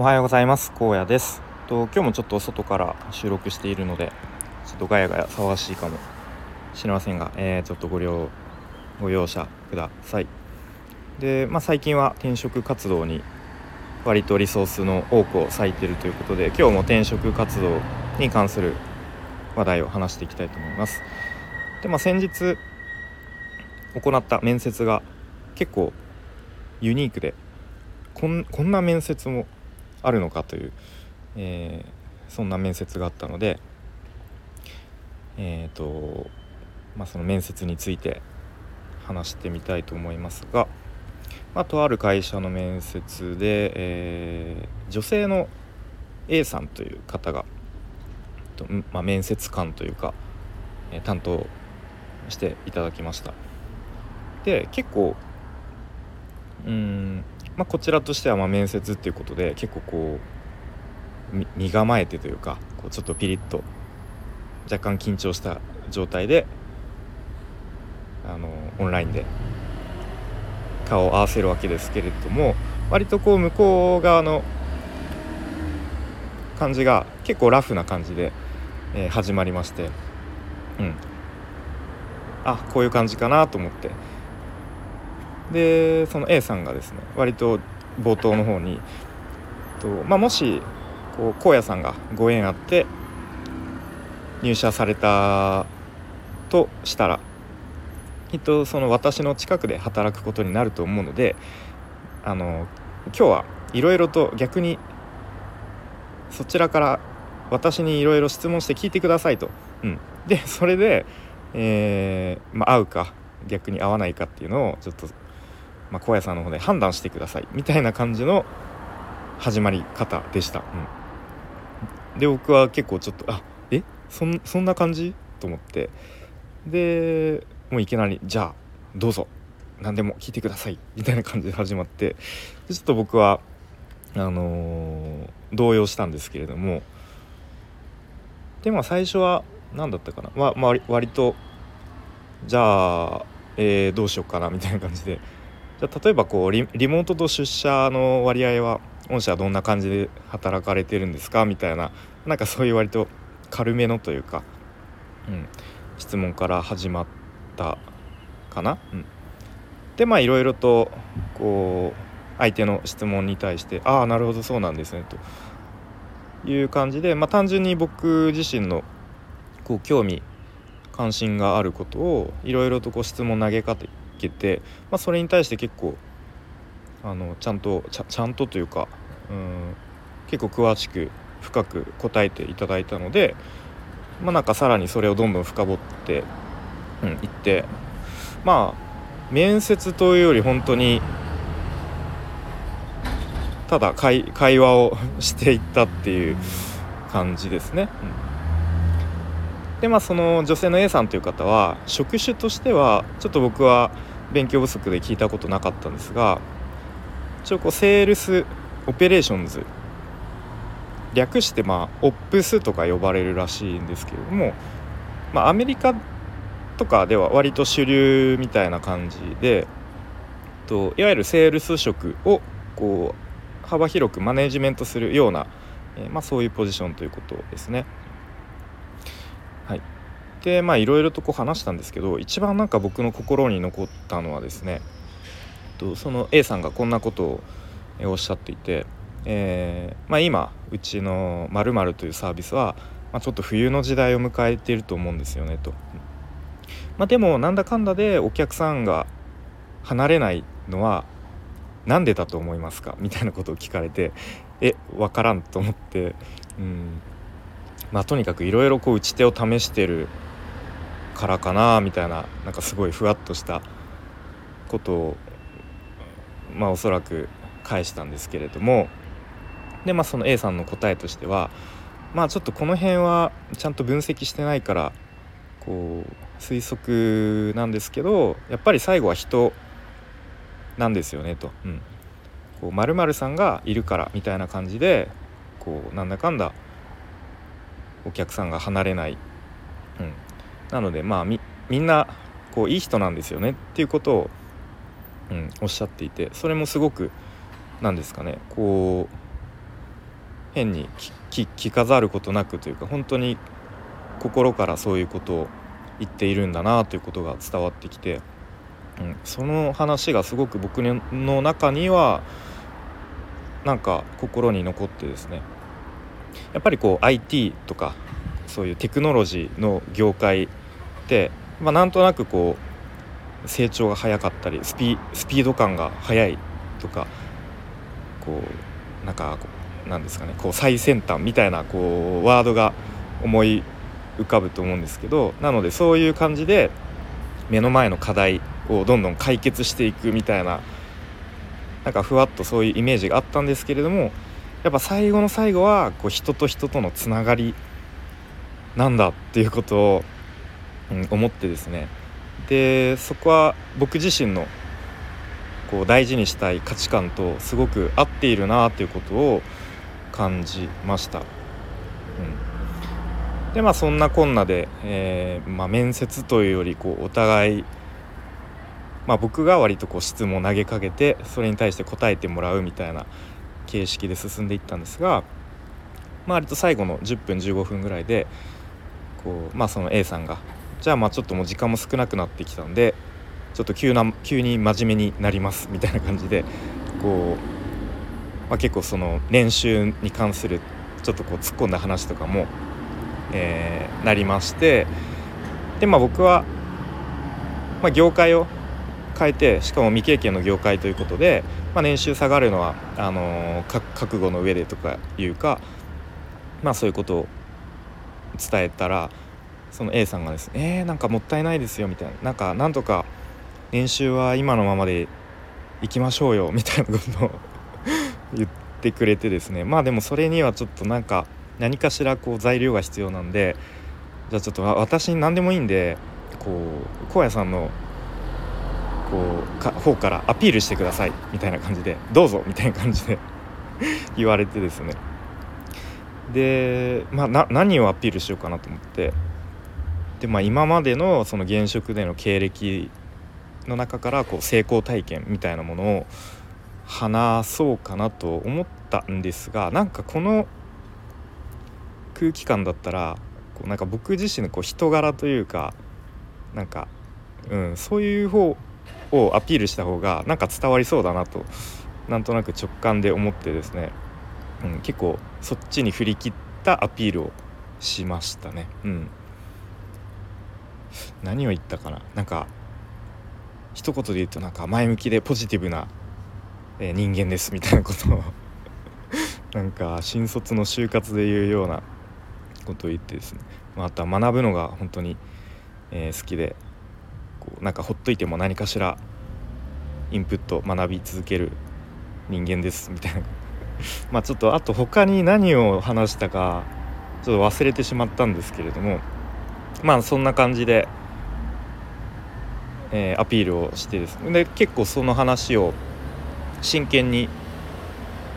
おはようございます。高野です。と今日もちょっと外から収録しているのでちょっとガヤガヤ騒がしいかもしれませんが、えー、ちょっとご了ご容赦ください。で、まあ、最近は転職活動に割とリソースの多くを割いてるということで今日も転職活動に関する話題を話していきたいと思います。で、まあ、先日行った面接が結構ユニークでこんこんな面接もあるのかという、えー、そんな面接があったのでえ、ー、とまあその面接について話してみたいと思いますが、まあ、とある会社の面接で、えー、女性の A さんという方が、とまあ、面接官というか、えー、担当していただきました。で結構うんまあ、こちらとしてはま面接っていうことで結構こう身構えてというかこうちょっとピリッと若干緊張した状態であのオンラインで顔を合わせるわけですけれども割とこう向こう側の感じが結構ラフな感じで、え、始まりましてうん。あこういう感じかなと思ってでその A さんがですね割と冒頭の方にと、まあ、もしこう荒野さんがご縁あって入社されたとしたらきっとその私の近くで働くことになると思うのであの今日はいろいろと逆にそちらから私にいろいろ質問して聞いてくださいと。うん、でそれで、えーまあ、合うか逆に合わないかっていうのをちょっとまあ、高野さんの方で判断してください。みたいな感じの始まり方でした。うん、で僕は結構ちょっとあえ？そんそんな感じ？と思って。でもういきなり「じゃあどうぞ。何でも聞いてください」みたいな感じで始まって。ちょっと僕はあのー、動揺したんですけれども。でまあ最初は何だったかな、まあ、まあ、割とじゃあ、えー、どうしようかな。みたいな感じでじゃ例えばこうリモートと出社の割合は御社はどんな感じで働かれてるんですか？みたいななんかそういう割と 軽めのというか、うん、質問から始まったかな？うん、でまあいろいろとこう相手の質問に対して「ああなるほどそうなんですね」という感じで、まあ、単純に僕自身のこう興味関心があることをいろいろとこう質問投げかけけて、まあ、それに対して結構あのちゃんとちゃんとというかうん結構詳しく深く答えていただいたのでまあなんかさらにそれをどんどん深掘って、うん、いってまあ面接というより本当にただ会会話を していったっていう感じですね。うん、でまあその女性の A さんという方は職種としてはちょっと僕は勉強不足で聞いたことなかったんですが一応こう sales operations 略してまあ ops とか呼ばれるらしいんですけれども、まあ、アメリカとかでは割と主流みたいな感じでといわゆるセールス職をこう幅広くマネジメントするような、え、まあ、そういうポジションということですね。でまあいろいろとこう話したんですけど一番なんか僕の心に残ったのはですねその A さんがこんなことをおっしゃっていて、えー、まあ、今うちの「まるというサービスは、まあ、ちょっと冬の時代を迎えていると思うんですよねと。まあ、でもなんだかんだでお客さんが離れないのは何でだと思いますか？みたいなことを聞かれてえ分からんと思ってうんまあとにかくいろいろ打ち手を試してるからかなみたいななんかすごいふわっとしたことをまあおそらく返したんですけれどもでまあその A さんの答えとしてはまあちょっとこの辺はちゃんと分析してないからこう推測なんですけどやっぱり最後は人なんですよねと。うん、こう〇〇さんがいるからみたいな感じでこうなんだかんだお客さんが離れない、うん、なのでまあみんなこういい人なんですよねっていうことを、うん、おっしゃっていてそれもすごく何ですかねこう変に聞かざることなくというか本当に心からそういうことを言っているんだなということが伝わってきて、うん、その話がすごく僕の中にはなんか心に残ってですね。やっぱりこう IT とかそういうテクノロジーの業界、まあ、なんとなくこう成長が早かったりスピード感が速いとかこうなんかこうなんですかねこう最先端みたいなこうワードが思い浮かぶと思うんですけどなのでそういう感じで目の前の課題をどんどん解決していくみたいななんかふわっとそういうイメージがあったんですけれどもやっぱ最後の最後はこう人と人とのつながりなんだっていうことを、思ってですねでそこは僕自身のこう大事にしたい価値観とすごく合っているなということを感じました。うん、でまあそんなこんなで、えー、まあ、面接というよりこうお互い、まあ、僕が割とこう質問を投げかけてそれに対して答えてもらうみたいな形式で進んでいったんですが、まあ、割と最後の10分15分ぐらいでこう、まあ、その A さんがじゃあまあちょっともう時間も少なくなってきたんでちょっと急な急に真面目になりますみたいな感じでこう、まあ、結構その練習に関するちょっとこう突っ込んだ話とかも、えー、なりましてでまあ僕は、まあ、業界を変えてしかも未経験の業界ということで、まあ、年収下がるのはあのー、覚悟の上でとかいうかまあそういうことを伝えたらその A さんがですね「えー、なんかもったいないですよ」みたいな。なんかなんとか練習は今のままで行きましょうよ。みたいなことを 言ってくれてですね。まあでもそれにはちょっとなんか何かしらこう材料が必要なんでじゃあちょっと私に何でもいいんでこう荒野さんのこうか方からアピールしてください。みたいな感じでどうぞ。みたいな感じで 言われてですね。で、まあ、何をアピールしようかなと思って。で、まあ、今までのその現職での経歴の中からこう成功体験みたいなものを話そうかなと思ったんですがなんかこの空気感だったらこうなんか僕自身のこう人柄というかなんか、うん、そういう方をアピールした方がなんか伝わりそうだなとなんとなく直感で思ってですね、うん、結構そっちに振り切ったアピールをしましたね。うん、何を言ったかな？なんか一言で言うとなんか前向きでポジティブな、え、人間ですみたいなことを。なんか新卒の就活で言うようなことを言ってですね、まあ、とは学ぶのが本当に、え、好きでこうなんかほっといても何かしらインプット学び続ける人間ですみたいな。まあちょっとあと他に何を話したかちょっと忘れてしまったんですけれどもまあそんな感じでえー、アピールをしてですねで結構その話を真剣に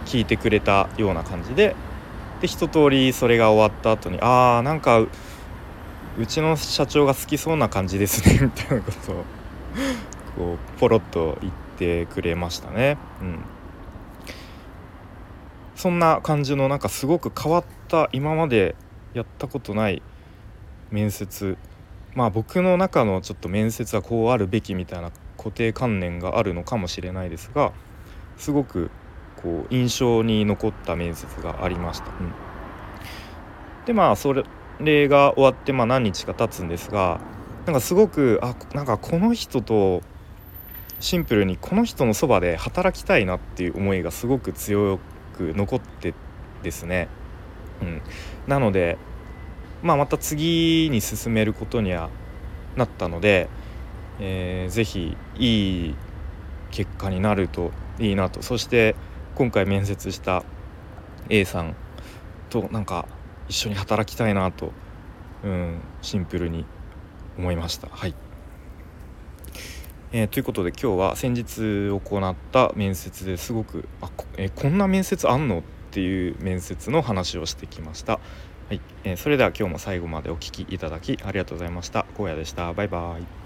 聞いてくれたような感じでで一通りそれが終わった後にああなんかうちの社長が好きそうな感じですね みたいなことをこうポロッと言ってくれましたね。うん、そんな感じのなんかすごく変わった今までやったことない面接まあ僕の中のちょっと面接はこうあるべきみたいな固定観念があるのかもしれないですがすごくこう印象に残った面接がありました。うん、でまあそれが終わってまあ何日か経つんですがなんかすごくあなんかこの人とシンプルにこの人のそばで働きたいなっていう思いがすごく強く残ってですね。うん、なのでまあ、また次に進めることにはなったので、えー、ぜひいい結果になるといいなとそして今回面接した A さんとなんか一緒に働きたいなと、うん、シンプルに思いました。はいえー、ということで今日は先日行った面接ですごくあこ,、えー、こんな面接あんの？っていう面接の話をしてきました。はい、えー、それでは今日も最後までお聴きいただきありがとうございました。荒野でした。バイバイ。